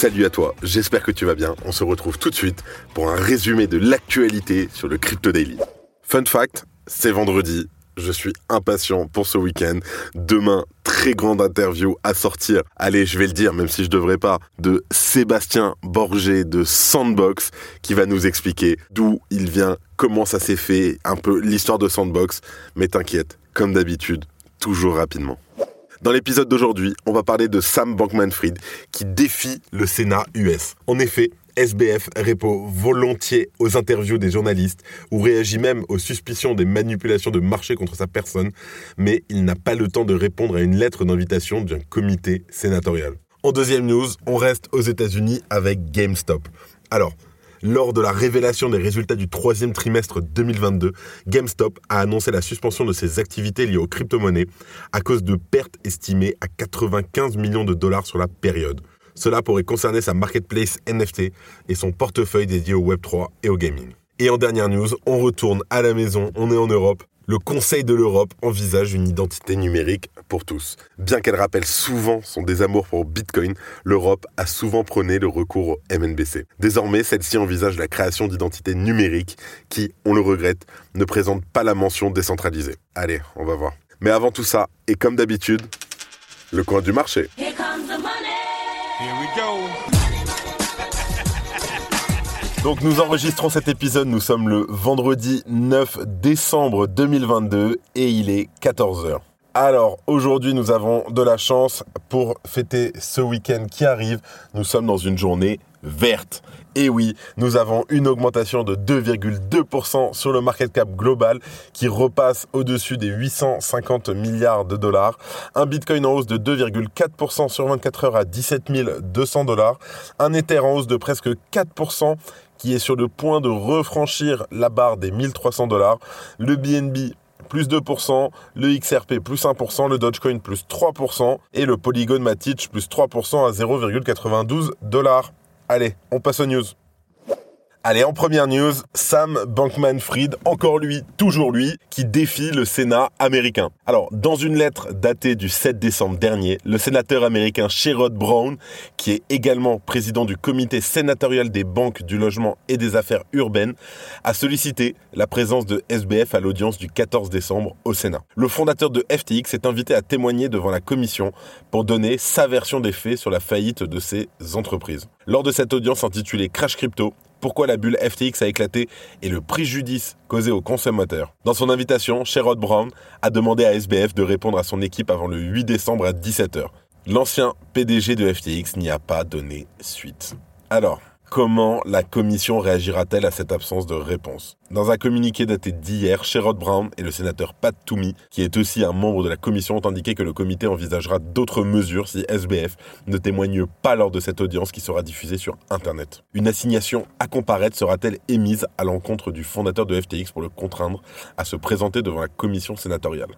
Salut à toi, j'espère que tu vas bien. On se retrouve tout de suite pour un résumé de l'actualité sur le Crypto Daily. Fun fact, c'est vendredi. Je suis impatient pour ce week-end. Demain, très grande interview à sortir. Allez, je vais le dire, même si je devrais pas, de Sébastien Borgé de Sandbox qui va nous expliquer d'où il vient, comment ça s'est fait, un peu l'histoire de Sandbox. Mais t'inquiète, comme d'habitude, toujours rapidement. Dans l'épisode d'aujourd'hui, on va parler de Sam Bankman-Fried qui défie le Sénat US. En effet, SBF répond volontiers aux interviews des journalistes ou réagit même aux suspicions des manipulations de marché contre sa personne, mais il n'a pas le temps de répondre à une lettre d'invitation d'un comité sénatorial. En deuxième news, on reste aux États-Unis avec GameStop. Alors, lors de la révélation des résultats du troisième trimestre 2022, GameStop a annoncé la suspension de ses activités liées aux crypto-monnaies à cause de pertes estimées à 95 millions de dollars sur la période. Cela pourrait concerner sa marketplace NFT et son portefeuille dédié au Web3 et au gaming. Et en dernière news, on retourne à la maison, on est en Europe le Conseil de l'Europe envisage une identité numérique pour tous. Bien qu'elle rappelle souvent son désamour pour Bitcoin, l'Europe a souvent prôné le recours au MNBC. Désormais, celle-ci envisage la création d'identités numériques qui, on le regrette, ne présentent pas la mention décentralisée. Allez, on va voir. Mais avant tout ça, et comme d'habitude, le coin du marché. Here comes the money. Here we go. Donc nous enregistrons cet épisode, nous sommes le vendredi 9 décembre 2022 et il est 14h. Alors aujourd'hui nous avons de la chance pour fêter ce week-end qui arrive. Nous sommes dans une journée verte. Et oui, nous avons une augmentation de 2,2% sur le market cap global qui repasse au-dessus des 850 milliards de dollars. Un Bitcoin en hausse de 2,4% sur 24 heures à 17 200 dollars. Un Ether en hausse de presque 4% qui est sur le point de refranchir la barre des 1300 dollars. Le BNB plus 2%, le XRP plus 1%, le Dogecoin plus 3% et le Polygon Matic plus 3% à 0,92 dollars. Allez, on passe aux news. Allez, en première news, Sam Bankman-Fried, encore lui, toujours lui, qui défie le Sénat américain. Alors, dans une lettre datée du 7 décembre dernier, le sénateur américain Sherrod Brown, qui est également président du comité sénatorial des banques du logement et des affaires urbaines, a sollicité la présence de SBF à l'audience du 14 décembre au Sénat. Le fondateur de FTX est invité à témoigner devant la commission pour donner sa version des faits sur la faillite de ses entreprises. Lors de cette audience intitulée Crash Crypto, pourquoi la bulle FTX a éclaté et le préjudice causé aux consommateurs. Dans son invitation, Sherrod Brown a demandé à SBF de répondre à son équipe avant le 8 décembre à 17h. L'ancien PDG de FTX n'y a pas donné suite. Alors, Comment la commission réagira-t-elle à cette absence de réponse? Dans un communiqué daté d'hier, Sherrod Brown et le sénateur Pat Toomey, qui est aussi un membre de la commission, ont indiqué que le comité envisagera d'autres mesures si SBF ne témoigne pas lors de cette audience qui sera diffusée sur Internet. Une assignation à comparaître sera-t-elle émise à l'encontre du fondateur de FTX pour le contraindre à se présenter devant la commission sénatoriale?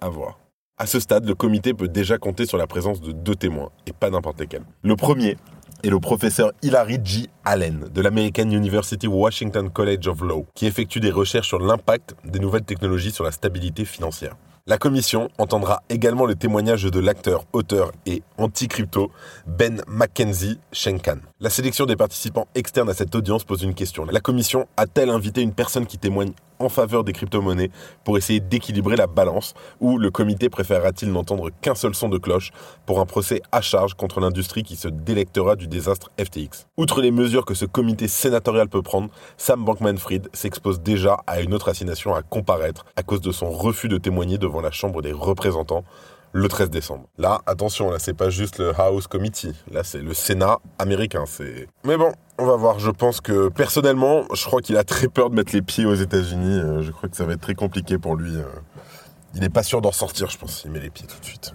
À voir. À ce stade, le comité peut déjà compter sur la présence de deux témoins, et pas n'importe lesquels. Le premier et le professeur Hilary G. Allen de l'American University Washington College of Law, qui effectue des recherches sur l'impact des nouvelles technologies sur la stabilité financière. La commission entendra également le témoignage de l'acteur, auteur et anti-crypto Ben Mackenzie Shenkan. La sélection des participants externes à cette audience pose une question. La commission a-t-elle invité une personne qui témoigne en faveur des crypto-monnaies pour essayer d'équilibrer la balance ou le comité préférera-t-il n'entendre qu'un seul son de cloche pour un procès à charge contre l'industrie qui se délectera du désastre FTX Outre les mesures que ce comité sénatorial peut prendre, Sam Bankman-Fried s'expose déjà à une autre assignation à comparaître à cause de son refus de témoigner devant la Chambre des représentants le 13 décembre. Là, attention, là, c'est pas juste le House Committee. Là, c'est le Sénat américain. C'est. Mais bon, on va voir. Je pense que personnellement, je crois qu'il a très peur de mettre les pieds aux États-Unis. Euh, je crois que ça va être très compliqué pour lui. Euh. Il n'est pas sûr d'en sortir, je pense, s'il met les pieds tout de suite.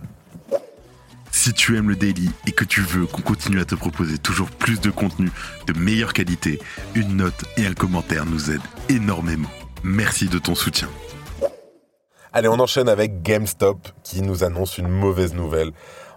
Si tu aimes le daily et que tu veux qu'on continue à te proposer toujours plus de contenu de meilleure qualité, une note et un commentaire nous aident énormément. Merci de ton soutien. Allez, on enchaîne avec GameStop qui nous annonce une mauvaise nouvelle.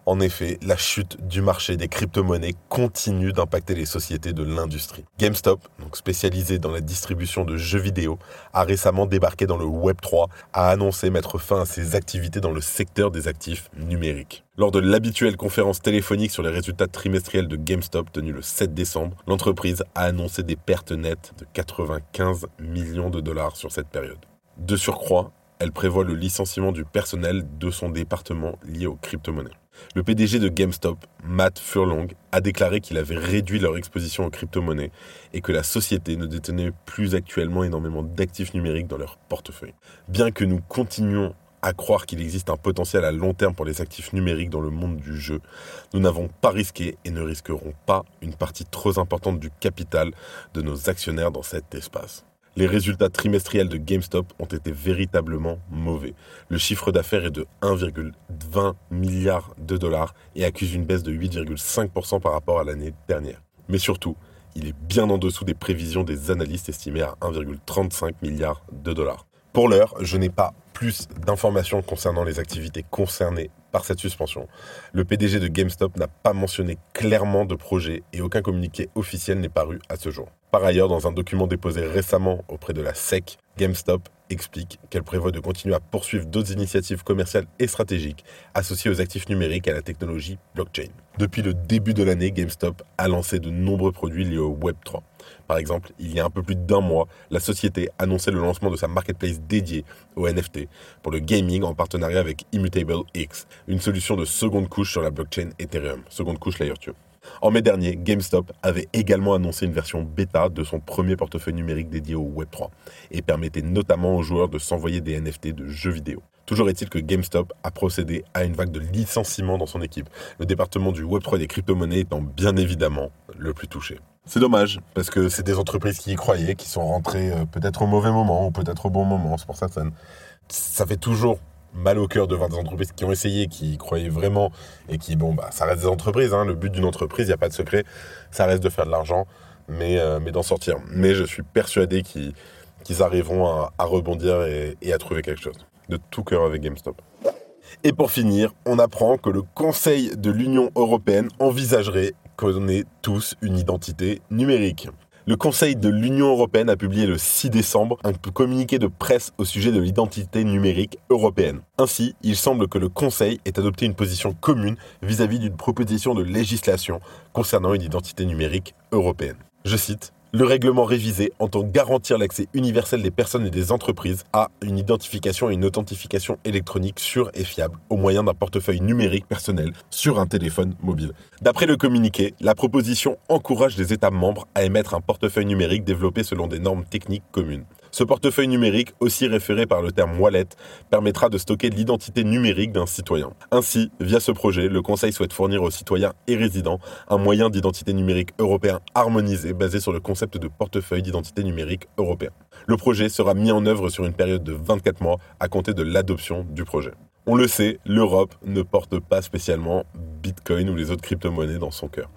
En effet, la chute du marché des crypto-monnaies continue d'impacter les sociétés de l'industrie. GameStop, donc spécialisé dans la distribution de jeux vidéo, a récemment débarqué dans le Web3, a annoncé mettre fin à ses activités dans le secteur des actifs numériques. Lors de l'habituelle conférence téléphonique sur les résultats trimestriels de GameStop tenue le 7 décembre, l'entreprise a annoncé des pertes nettes de 95 millions de dollars sur cette période. De surcroît, elle prévoit le licenciement du personnel de son département lié aux crypto-monnaies. Le PDG de GameStop, Matt Furlong, a déclaré qu'il avait réduit leur exposition aux crypto-monnaies et que la société ne détenait plus actuellement énormément d'actifs numériques dans leur portefeuille. Bien que nous continuions à croire qu'il existe un potentiel à long terme pour les actifs numériques dans le monde du jeu, nous n'avons pas risqué et ne risquerons pas une partie trop importante du capital de nos actionnaires dans cet espace. Les résultats trimestriels de GameStop ont été véritablement mauvais. Le chiffre d'affaires est de 1,20 milliard de dollars et accuse une baisse de 8,5% par rapport à l'année dernière. Mais surtout, il est bien en dessous des prévisions des analystes estimées à 1,35 milliard de dollars. Pour l'heure, je n'ai pas plus d'informations concernant les activités concernées par cette suspension. Le PDG de GameStop n'a pas mentionné clairement de projet et aucun communiqué officiel n'est paru à ce jour. Par ailleurs, dans un document déposé récemment auprès de la SEC, GameStop explique qu'elle prévoit de continuer à poursuivre d'autres initiatives commerciales et stratégiques associées aux actifs numériques et à la technologie blockchain. Depuis le début de l'année, GameStop a lancé de nombreux produits liés au Web3. Par exemple, il y a un peu plus d'un mois, la société annonçait le lancement de sa marketplace dédiée au NFT pour le gaming en partenariat avec Immutable X, une solution de seconde couche sur la blockchain Ethereum, seconde couche Layer 2. En mai dernier, GameStop avait également annoncé une version bêta de son premier portefeuille numérique dédié au Web3 et permettait notamment aux joueurs de s'envoyer des NFT de jeux vidéo. Toujours est-il que GameStop a procédé à une vague de licenciements dans son équipe, le département du Web3 et des crypto-monnaies étant bien évidemment le plus touché. C'est dommage, parce que c'est des entreprises qui y croyaient, qui sont rentrées euh, peut-être au mauvais moment ou peut-être au bon moment. C'est pour ça ça fait toujours mal au cœur de voir des entreprises qui ont essayé, qui croyaient vraiment et qui, bon, bah, ça reste des entreprises. Hein. Le but d'une entreprise, il n'y a pas de secret, ça reste de faire de l'argent, mais, euh, mais d'en sortir. Mais je suis persuadé qu'ils arriveront à, rebondir et, et, à trouver quelque chose. De tout cœur avec GameStop. Et pour finir, on apprend que le Conseil de l'Union européenne envisagerait qu'on ait tous une identité numérique. Le Conseil de l'Union européenne a publié le 6 décembre un communiqué de presse au sujet de l'identité numérique européenne. Ainsi, il semble que le Conseil ait adopté une position commune vis-à-vis d'une proposition de législation concernant une identité numérique européenne. Je cite le règlement révisé entend garantir l'accès universel des personnes et des entreprises à une identification et une authentification électronique sûre et fiable au moyen d'un portefeuille numérique personnel sur un téléphone mobile. D'après le communiqué, la proposition encourage les États membres à émettre un portefeuille numérique développé selon des normes techniques communes. Ce portefeuille numérique, aussi référé par le terme wallet, permettra de stocker l'identité numérique d'un citoyen. Ainsi, via ce projet, le Conseil souhaite fournir aux citoyens et résidents un moyen d'identité numérique européen harmonisé basé sur le concept de portefeuille d'identité numérique européen. Le projet sera mis en œuvre sur une période de 24 mois à compter de l'adoption du projet. On le sait, l'Europe ne porte pas spécialement Bitcoin ou les autres crypto-monnaies dans son cœur.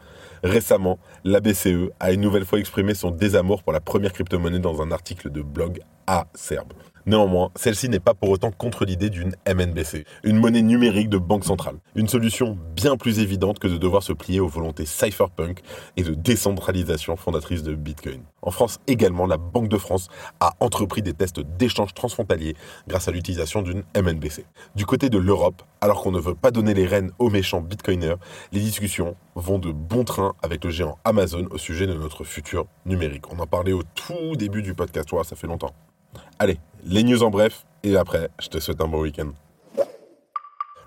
Récemment, la BCE a une nouvelle fois exprimé son désamour pour la première crypto-monnaie dans un article de blog acerbe. Néanmoins, celle-ci n'est pas pour autant contre l'idée d'une MNBC, une monnaie numérique de banque centrale. Une solution bien plus évidente que de devoir se plier aux volontés cypherpunk et de décentralisation fondatrice de Bitcoin. En France également, la Banque de France a entrepris des tests d'échange transfrontalier grâce à l'utilisation d'une MNBC. Du côté de l'Europe, alors qu'on ne veut pas donner les rênes aux méchants bitcoiners, les discussions vont de bon train avec le géant Amazon au sujet de notre futur numérique. On en parlait au tout début du podcast, ça fait longtemps. Allez, les news en bref, et après, je te souhaite un bon week-end.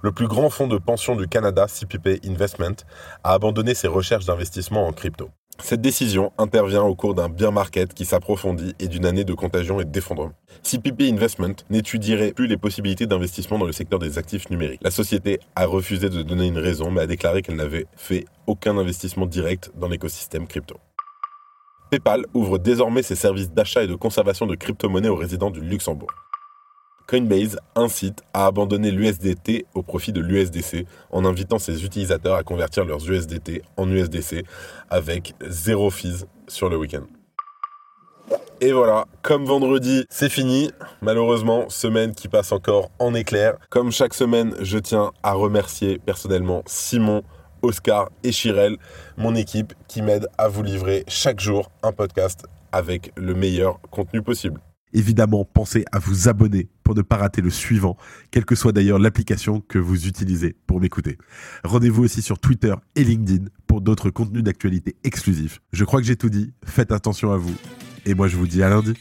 Le plus grand fonds de pension du Canada, CPP Investment, a abandonné ses recherches d'investissement en crypto. Cette décision intervient au cours d'un bear market qui s'approfondit et d'une année de contagion et d'effondrement. CPP Investment n'étudierait plus les possibilités d'investissement dans le secteur des actifs numériques. La société a refusé de donner une raison, mais a déclaré qu'elle n'avait fait aucun investissement direct dans l'écosystème crypto. PayPal ouvre désormais ses services d'achat et de conservation de crypto-monnaies aux résidents du Luxembourg. Coinbase incite à abandonner l'USDT au profit de l'USDC en invitant ses utilisateurs à convertir leurs USDT en USDC avec zéro fees sur le week-end. Et voilà, comme vendredi, c'est fini. Malheureusement, semaine qui passe encore en éclair. Comme chaque semaine, je tiens à remercier personnellement Simon, Oscar et Chirel, mon équipe qui m'aide à vous livrer chaque jour un podcast avec le meilleur contenu possible. Évidemment, pensez à vous abonner pour ne pas rater le suivant, quelle que soit d'ailleurs l'application que vous utilisez pour m'écouter. Rendez-vous aussi sur Twitter et LinkedIn pour d'autres contenus d'actualité exclusifs. Je crois que j'ai tout dit, faites attention à vous, et moi je vous dis à lundi.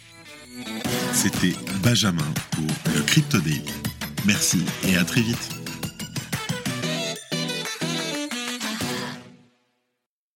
C'était Benjamin pour le Crypto Daily. Merci et à très vite.